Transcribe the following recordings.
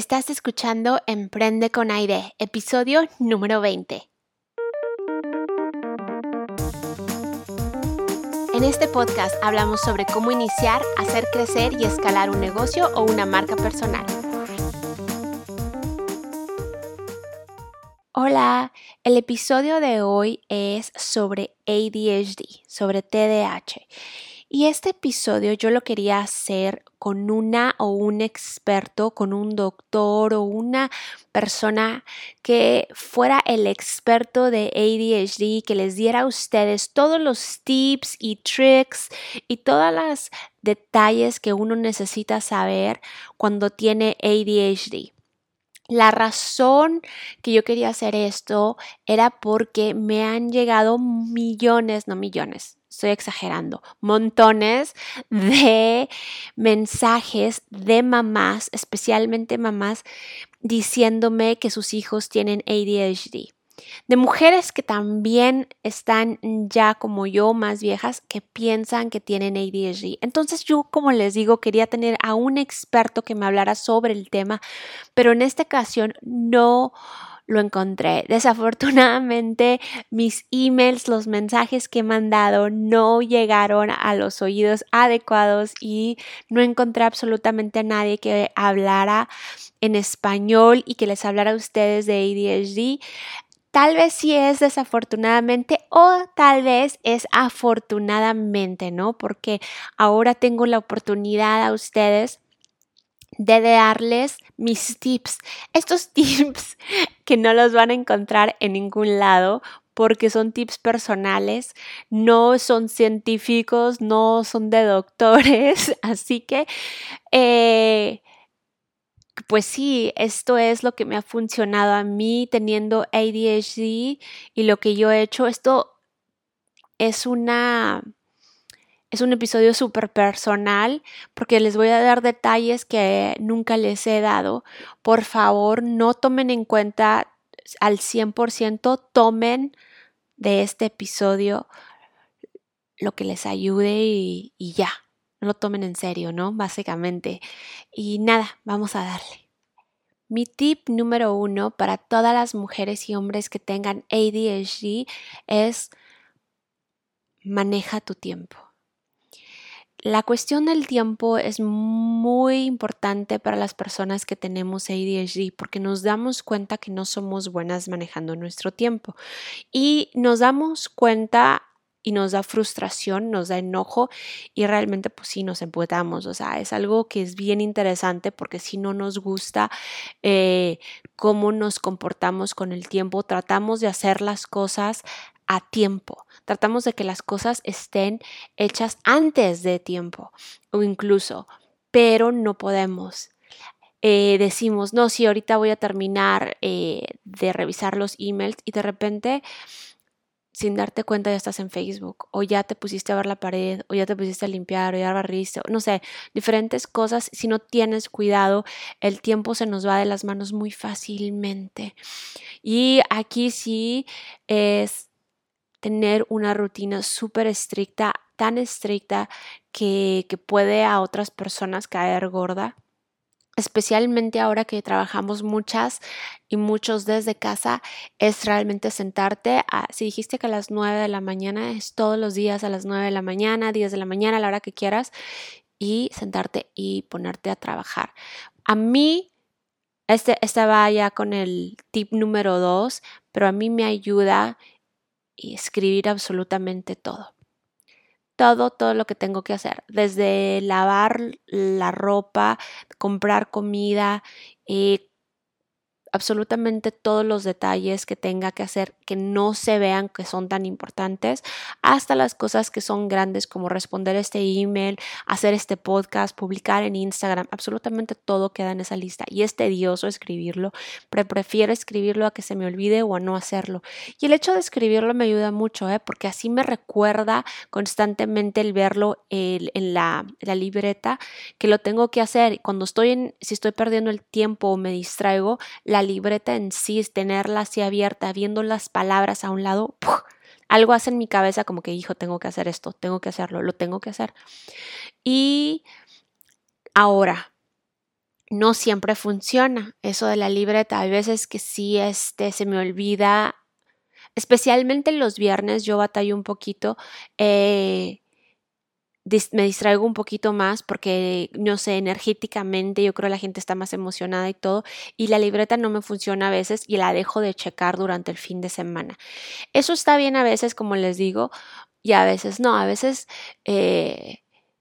Estás escuchando Emprende con Aire, episodio número 20. En este podcast hablamos sobre cómo iniciar, hacer crecer y escalar un negocio o una marca personal. Hola, el episodio de hoy es sobre ADHD, sobre TDAH. Y este episodio yo lo quería hacer con una o un experto, con un doctor o una persona que fuera el experto de ADHD, que les diera a ustedes todos los tips y tricks y todos los detalles que uno necesita saber cuando tiene ADHD. La razón que yo quería hacer esto era porque me han llegado millones, no millones, estoy exagerando, montones de mensajes de mamás, especialmente mamás, diciéndome que sus hijos tienen ADHD. De mujeres que también están ya como yo, más viejas, que piensan que tienen ADHD. Entonces yo, como les digo, quería tener a un experto que me hablara sobre el tema, pero en esta ocasión no lo encontré. Desafortunadamente, mis emails, los mensajes que he mandado no llegaron a los oídos adecuados y no encontré absolutamente a nadie que hablara en español y que les hablara a ustedes de ADHD. Tal vez sí es desafortunadamente o tal vez es afortunadamente, ¿no? Porque ahora tengo la oportunidad a ustedes de darles mis tips. Estos tips que no los van a encontrar en ningún lado porque son tips personales, no son científicos, no son de doctores, así que, eh, pues sí, esto es lo que me ha funcionado a mí teniendo ADHD y lo que yo he hecho, esto es una es un episodio súper personal porque les voy a dar detalles que nunca les he dado. Por favor, no tomen en cuenta al 100%, tomen de este episodio lo que les ayude y, y ya. No lo tomen en serio, ¿no? Básicamente. Y nada, vamos a darle. Mi tip número uno para todas las mujeres y hombres que tengan ADHD es maneja tu tiempo. La cuestión del tiempo es muy importante para las personas que tenemos ADHD porque nos damos cuenta que no somos buenas manejando nuestro tiempo y nos damos cuenta y nos da frustración, nos da enojo y realmente pues sí nos emputamos, o sea, es algo que es bien interesante porque si no nos gusta eh, cómo nos comportamos con el tiempo, tratamos de hacer las cosas a tiempo. Tratamos de que las cosas estén hechas antes de tiempo o incluso, pero no podemos. Eh, decimos, no, si ahorita voy a terminar eh, de revisar los emails y de repente sin darte cuenta ya estás en Facebook o ya te pusiste a ver la pared o ya te pusiste a limpiar o ya barriste, no sé, diferentes cosas. Si no tienes cuidado, el tiempo se nos va de las manos muy fácilmente. Y aquí sí es tener una rutina súper estricta, tan estricta que, que puede a otras personas caer gorda especialmente ahora que trabajamos muchas y muchos desde casa, es realmente sentarte. A, si dijiste que a las 9 de la mañana, es todos los días a las 9 de la mañana, 10 de la mañana, a la hora que quieras, y sentarte y ponerte a trabajar. A mí, este, va ya con el tip número 2, pero a mí me ayuda escribir absolutamente todo. Todo, todo lo que tengo que hacer, desde lavar la ropa, comprar comida, eh, absolutamente todos los detalles que tenga que hacer que no se vean que son tan importantes, hasta las cosas que son grandes como responder este email, hacer este podcast, publicar en Instagram, absolutamente todo queda en esa lista y es tedioso escribirlo, pero prefiero escribirlo a que se me olvide o a no hacerlo. Y el hecho de escribirlo me ayuda mucho, ¿eh? porque así me recuerda constantemente el verlo en la, la libreta que lo tengo que hacer. Cuando estoy en, si estoy perdiendo el tiempo o me distraigo, la libreta en sí, tenerla así abierta, viendo las palabras a un lado, algo hace en mi cabeza como que, hijo, tengo que hacer esto, tengo que hacerlo, lo tengo que hacer. Y ahora, no siempre funciona eso de la libreta. Hay veces que sí este, se me olvida, especialmente los viernes yo batallo un poquito. Eh, me distraigo un poquito más porque, no sé, energéticamente yo creo que la gente está más emocionada y todo, y la libreta no me funciona a veces y la dejo de checar durante el fin de semana. Eso está bien a veces, como les digo, y a veces no, a veces... Eh,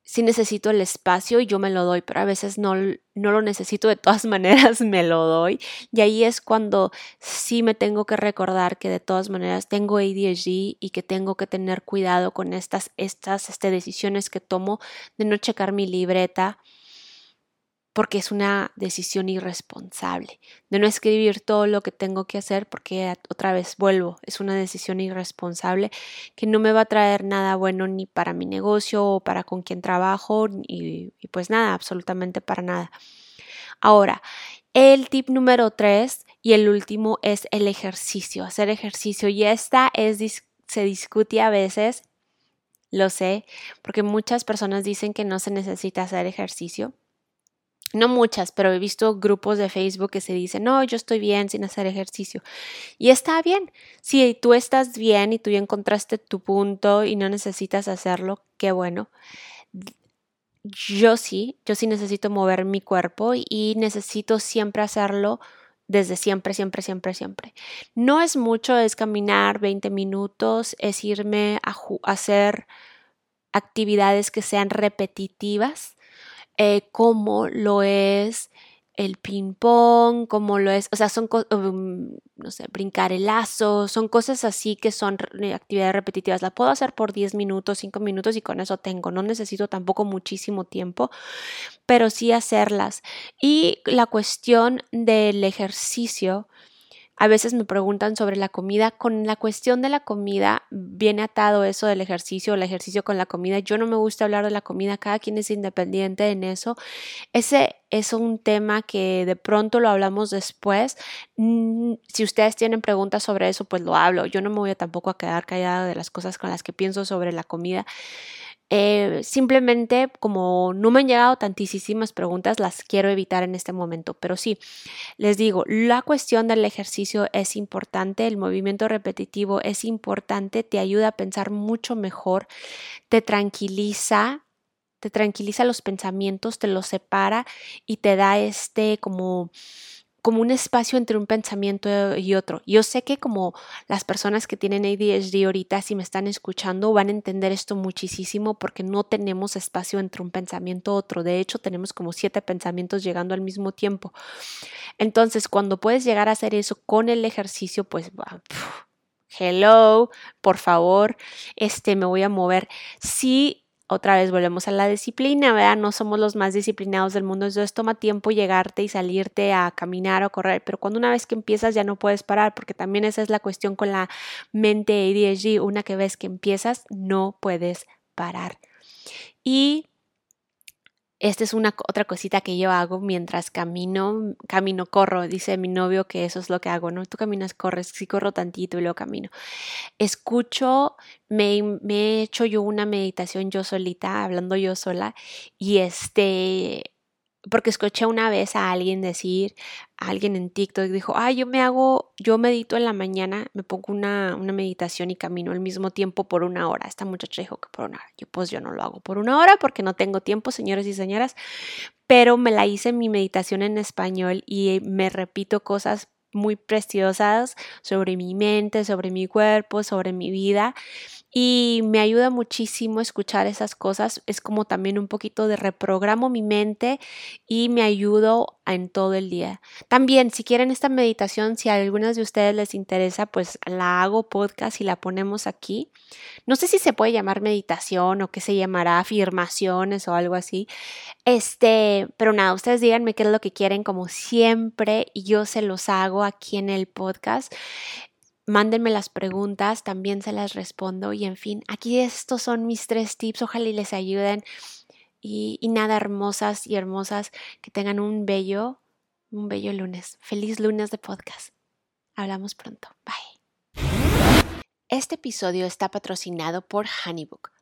sí necesito el espacio y yo me lo doy, pero a veces no, no lo necesito, de todas maneras me lo doy. Y ahí es cuando sí me tengo que recordar que de todas maneras tengo ADHD y que tengo que tener cuidado con estas, estas este, decisiones que tomo de no checar mi libreta porque es una decisión irresponsable, de no escribir todo lo que tengo que hacer porque otra vez vuelvo, es una decisión irresponsable que no me va a traer nada bueno ni para mi negocio o para con quien trabajo y, pues nada, absolutamente para nada. Ahora, el tip número tres y el último es el ejercicio, hacer ejercicio. Y esta es, se discute a veces, lo sé, porque muchas personas dicen que no se necesita hacer ejercicio no muchas, pero he visto grupos de Facebook que se dicen, no, yo estoy bien sin hacer ejercicio. Y está bien. Si tú estás bien y tú ya encontraste tu punto y no necesitas hacerlo, qué bueno. Yo sí, yo sí necesito mover mi cuerpo y necesito siempre hacerlo desde siempre, siempre, siempre, siempre. No es mucho, es caminar 20 minutos, es irme a, a hacer actividades que sean repetitivas eh, como lo es el ping pong, como lo es, o sea, son, um, no sé, brincar el lazo, son cosas así que son actividades repetitivas. Las puedo hacer por 10 minutos, 5 minutos y con eso tengo. No necesito tampoco muchísimo tiempo, pero sí hacerlas. Y la cuestión del ejercicio, a veces me preguntan sobre la comida. Con la cuestión de la comida viene atado eso del ejercicio, el ejercicio con la comida. Yo no me gusta hablar de la comida, cada quien es independiente en eso. Ese es un tema que de pronto lo hablamos después. Mm, si ustedes tienen preguntas sobre eso, pues lo hablo. Yo no me voy a tampoco a quedar callada de las cosas con las que pienso sobre la comida. Eh, simplemente como no me han llegado tantísimas preguntas, las quiero evitar en este momento. Pero sí, les digo, la cuestión del ejercicio es importante, el movimiento repetitivo es importante, te ayuda a pensar mucho mejor, te tranquiliza, te tranquiliza los pensamientos, te los separa y te da este como como un espacio entre un pensamiento y otro. Yo sé que como las personas que tienen ADHD ahorita, si me están escuchando, van a entender esto muchísimo porque no tenemos espacio entre un pensamiento y otro. De hecho, tenemos como siete pensamientos llegando al mismo tiempo. Entonces, cuando puedes llegar a hacer eso con el ejercicio, pues... hello, por favor, este me voy a mover. Si otra vez volvemos a la disciplina, ¿verdad? No somos los más disciplinados del mundo, entonces toma tiempo llegarte y salirte a caminar o correr, pero cuando una vez que empiezas ya no puedes parar, porque también esa es la cuestión con la mente ADHD, una que vez que empiezas no puedes parar. Y esta es una otra cosita que yo hago mientras camino, camino, corro. Dice mi novio que eso es lo que hago, ¿no? Tú caminas, corres, sí corro tantito y luego camino. Escucho, me, me he hecho yo una meditación yo solita, hablando yo sola, y este, porque escuché una vez a alguien decir, a alguien en TikTok dijo, ah, yo me hago, yo medito en la mañana, me pongo una, una, meditación y camino al mismo tiempo por una hora. Esta muchacha dijo que por una hora. Yo pues yo no lo hago por una hora porque no tengo tiempo, señores y señoras, pero me la hice mi meditación en español y me repito cosas muy preciosas sobre mi mente, sobre mi cuerpo, sobre mi vida y me ayuda muchísimo escuchar esas cosas. Es como también un poquito de reprogramo mi mente y me ayudo en todo el día. También, si quieren esta meditación, si a algunas de ustedes les interesa, pues la hago podcast y la ponemos aquí. No sé si se puede llamar meditación o qué se llamará afirmaciones o algo así. Este, pero nada, ustedes díganme qué es lo que quieren como siempre y yo se los hago aquí en el podcast mándenme las preguntas, también se las respondo y en fin, aquí estos son mis tres tips, ojalá y les ayuden y, y nada, hermosas y hermosas, que tengan un bello, un bello lunes. Feliz lunes de podcast. Hablamos pronto. Bye. Este episodio está patrocinado por Honeybook.